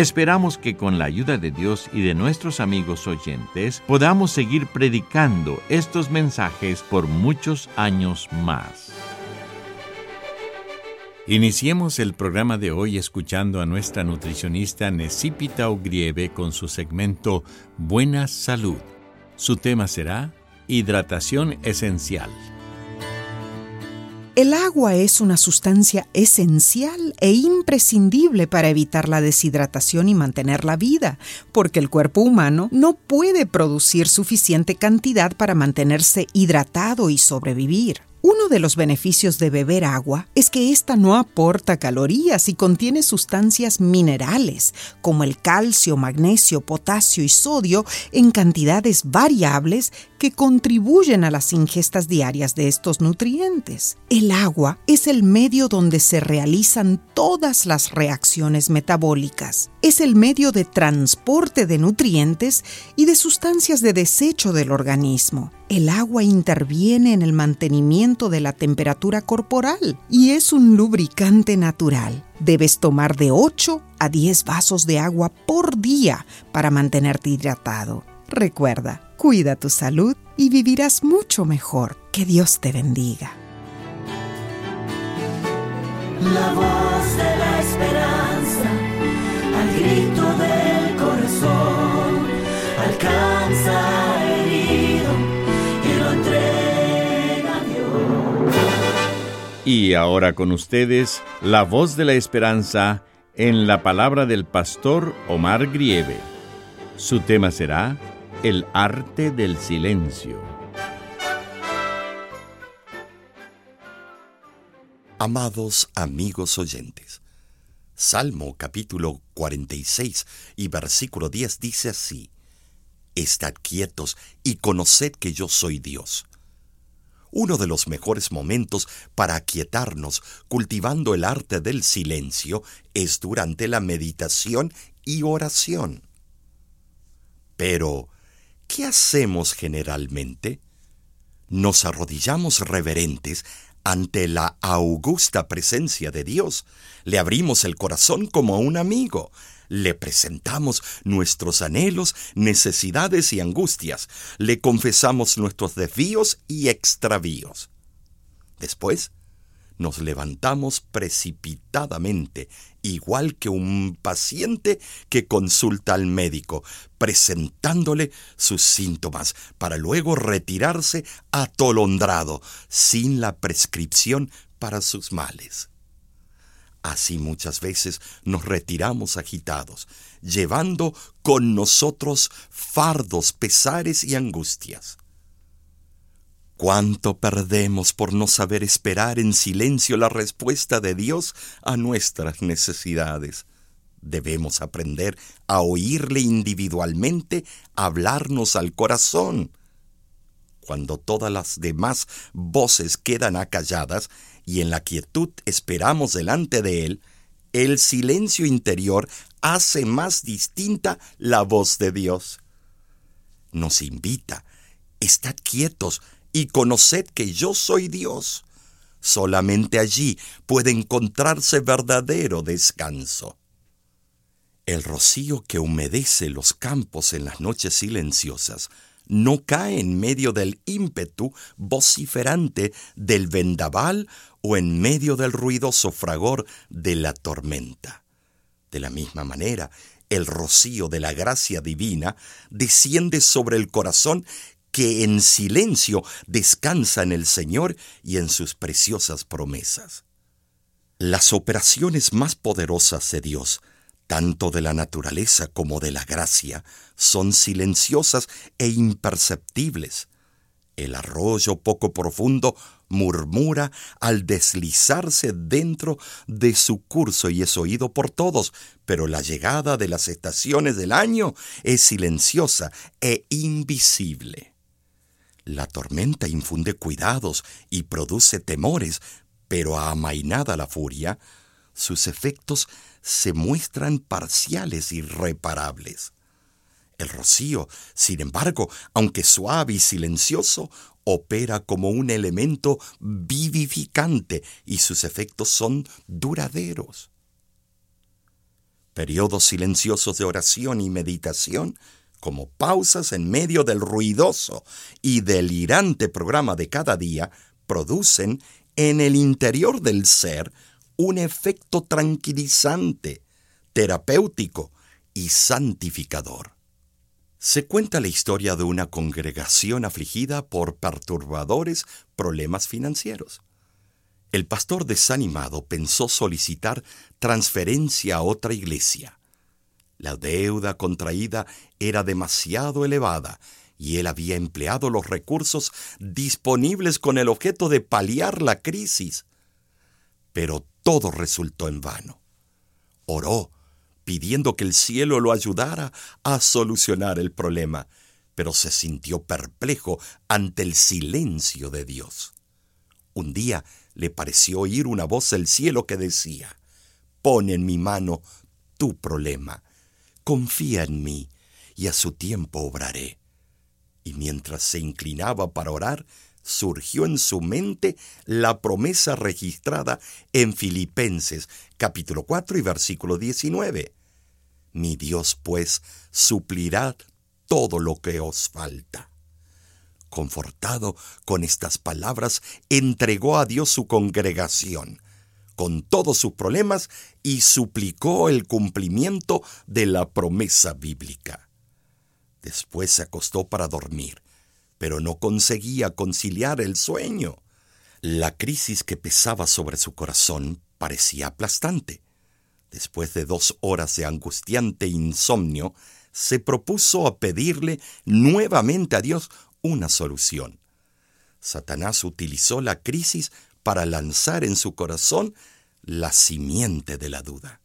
Esperamos que con la ayuda de Dios y de nuestros amigos oyentes podamos seguir predicando estos mensajes por muchos años más. Iniciemos el programa de hoy escuchando a nuestra nutricionista Necipita Ogrieve con su segmento Buena Salud. Su tema será Hidratación Esencial. El agua es una sustancia esencial e imprescindible para evitar la deshidratación y mantener la vida, porque el cuerpo humano no puede producir suficiente cantidad para mantenerse hidratado y sobrevivir. Uno de los beneficios de beber agua es que ésta no aporta calorías y contiene sustancias minerales como el calcio, magnesio, potasio y sodio en cantidades variables que contribuyen a las ingestas diarias de estos nutrientes. El agua es el medio donde se realizan todas las reacciones metabólicas. Es el medio de transporte de nutrientes y de sustancias de desecho del organismo. El agua interviene en el mantenimiento de la temperatura corporal y es un lubricante natural. Debes tomar de 8 a 10 vasos de agua por día para mantenerte hidratado. Recuerda, cuida tu salud y vivirás mucho mejor. Que Dios te bendiga. La voz de la esperanza, al grito del corazón, alcanza Y ahora con ustedes, la voz de la esperanza en la palabra del pastor Omar Grieve. Su tema será el arte del silencio. Amados amigos oyentes, Salmo capítulo 46 y versículo 10 dice así, Estad quietos y conoced que yo soy Dios. Uno de los mejores momentos para aquietarnos cultivando el arte del silencio es durante la meditación y oración. Pero, ¿qué hacemos generalmente? Nos arrodillamos reverentes ante la augusta presencia de Dios, le abrimos el corazón como a un amigo, le presentamos nuestros anhelos, necesidades y angustias, le confesamos nuestros desvíos y extravíos. Después, nos levantamos precipitadamente, igual que un paciente que consulta al médico, presentándole sus síntomas, para luego retirarse atolondrado, sin la prescripción para sus males. Así muchas veces nos retiramos agitados, llevando con nosotros fardos, pesares y angustias. ¿Cuánto perdemos por no saber esperar en silencio la respuesta de Dios a nuestras necesidades? Debemos aprender a oírle individualmente hablarnos al corazón. Cuando todas las demás voces quedan acalladas y en la quietud esperamos delante de Él, el silencio interior hace más distinta la voz de Dios. Nos invita, estad quietos, y conoced que yo soy Dios. Solamente allí puede encontrarse verdadero descanso. El rocío que humedece los campos en las noches silenciosas no cae en medio del ímpetu vociferante del vendaval o en medio del ruidoso fragor de la tormenta. De la misma manera, el rocío de la gracia divina desciende sobre el corazón que en silencio descansa en el Señor y en sus preciosas promesas. Las operaciones más poderosas de Dios, tanto de la naturaleza como de la gracia, son silenciosas e imperceptibles. El arroyo poco profundo murmura al deslizarse dentro de su curso y es oído por todos, pero la llegada de las estaciones del año es silenciosa e invisible. La tormenta infunde cuidados y produce temores, pero amainada la furia, sus efectos se muestran parciales y reparables. El rocío, sin embargo, aunque suave y silencioso, opera como un elemento vivificante y sus efectos son duraderos. Periodos silenciosos de oración y meditación, como pausas en medio del ruidoso y delirante programa de cada día, producen en el interior del ser un efecto tranquilizante, terapéutico y santificador. Se cuenta la historia de una congregación afligida por perturbadores problemas financieros. El pastor desanimado pensó solicitar transferencia a otra iglesia. La deuda contraída era demasiado elevada y él había empleado los recursos disponibles con el objeto de paliar la crisis. Pero todo resultó en vano. Oró, pidiendo que el cielo lo ayudara a solucionar el problema, pero se sintió perplejo ante el silencio de Dios. Un día le pareció oír una voz del cielo que decía, Pon en mi mano tu problema, confía en mí, y a su tiempo obraré. Y mientras se inclinaba para orar, surgió en su mente la promesa registrada en Filipenses capítulo 4 y versículo 19. Mi Dios, pues, suplirá todo lo que os falta. Confortado con estas palabras, entregó a Dios su congregación, con todos sus problemas, y suplicó el cumplimiento de la promesa bíblica. Después se acostó para dormir, pero no conseguía conciliar el sueño. La crisis que pesaba sobre su corazón parecía aplastante. Después de dos horas de angustiante insomnio, se propuso a pedirle nuevamente a Dios una solución. Satanás utilizó la crisis para lanzar en su corazón la simiente de la duda.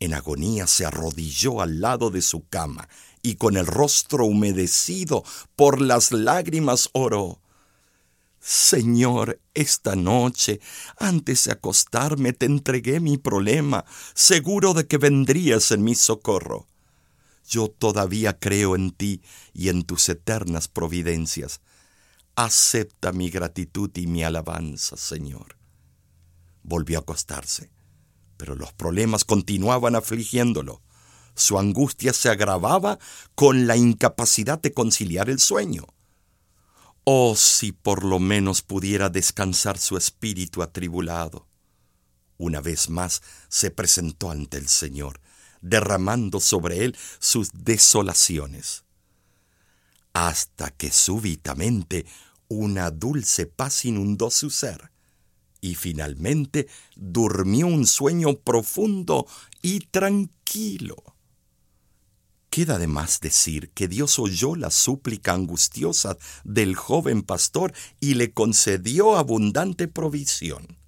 En agonía se arrodilló al lado de su cama y con el rostro humedecido por las lágrimas oró. Señor, esta noche, antes de acostarme, te entregué mi problema, seguro de que vendrías en mi socorro. Yo todavía creo en ti y en tus eternas providencias. Acepta mi gratitud y mi alabanza, Señor. Volvió a acostarse, pero los problemas continuaban afligiéndolo. Su angustia se agravaba con la incapacidad de conciliar el sueño. Oh, si por lo menos pudiera descansar su espíritu atribulado. Una vez más se presentó ante el Señor, derramando sobre él sus desolaciones, hasta que súbitamente una dulce paz inundó su ser, y finalmente durmió un sueño profundo y tranquilo. Queda además decir que Dios oyó la súplica angustiosa del joven pastor y le concedió abundante provisión.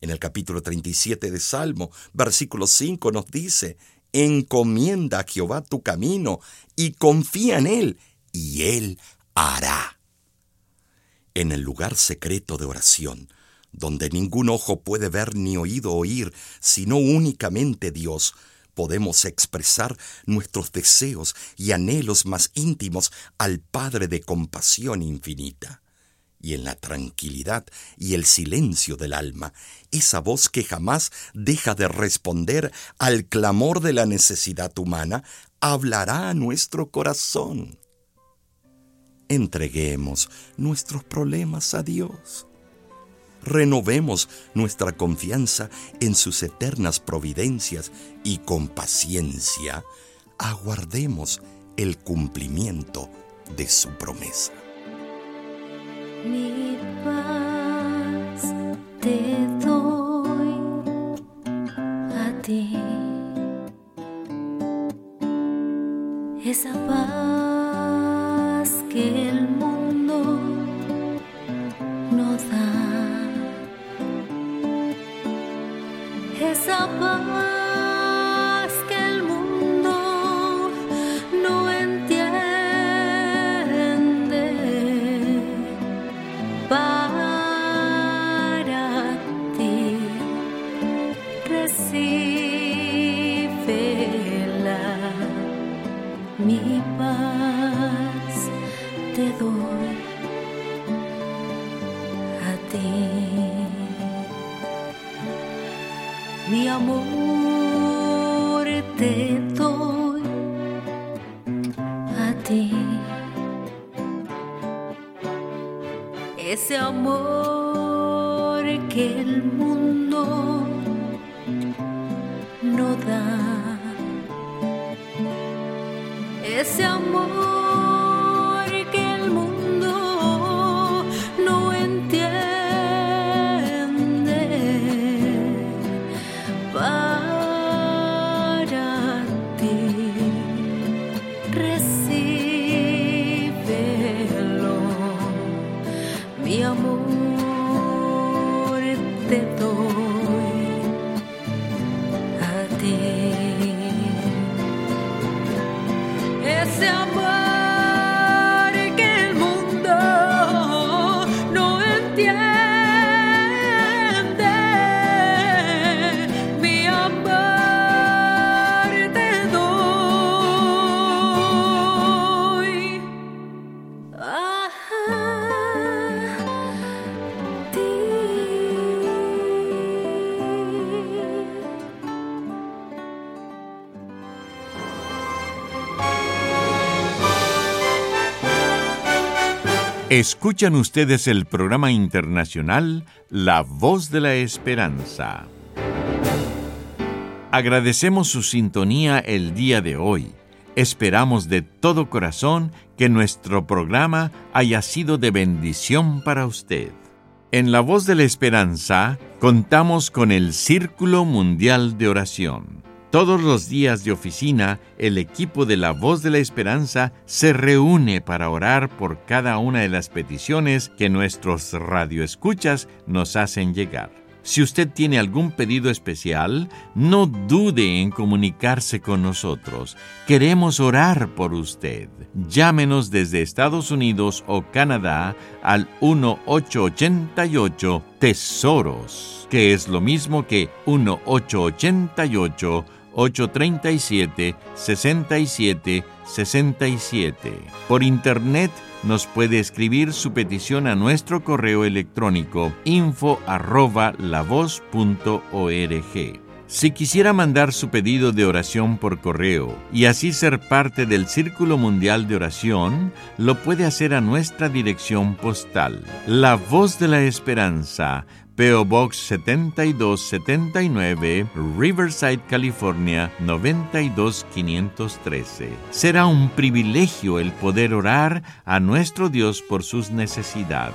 En el capítulo 37 de Salmo, versículo 5 nos dice, Encomienda a Jehová tu camino y confía en Él, y Él hará. En el lugar secreto de oración, donde ningún ojo puede ver ni oído oír, sino únicamente Dios, podemos expresar nuestros deseos y anhelos más íntimos al Padre de compasión infinita. Y en la tranquilidad y el silencio del alma, esa voz que jamás deja de responder al clamor de la necesidad humana, hablará a nuestro corazón. Entreguemos nuestros problemas a Dios renovemos nuestra confianza en sus eternas providencias y con paciencia aguardemos el cumplimiento de su promesa. Mi paz te doy a ti. Esa paz que el mundo recíbela mi paz te doy a ti. Mi amor te doy a ti. Ese amor que el mundo no da. Ese amor Escuchan ustedes el programa internacional La Voz de la Esperanza. Agradecemos su sintonía el día de hoy. Esperamos de todo corazón que nuestro programa haya sido de bendición para usted. En La Voz de la Esperanza contamos con el Círculo Mundial de Oración. Todos los días de oficina, el equipo de La Voz de la Esperanza se reúne para orar por cada una de las peticiones que nuestros radioescuchas nos hacen llegar. Si usted tiene algún pedido especial, no dude en comunicarse con nosotros. Queremos orar por usted. Llámenos desde Estados Unidos o Canadá al 1888 Tesoros, que es lo mismo que 1888 837 67 67. Por internet nos puede escribir su petición a nuestro correo electrónico info. Si quisiera mandar su pedido de oración por correo y así ser parte del Círculo Mundial de Oración, lo puede hacer a nuestra dirección postal. La Voz de la Esperanza, PO Box 7279, Riverside, California 92513. Será un privilegio el poder orar a nuestro Dios por sus necesidades.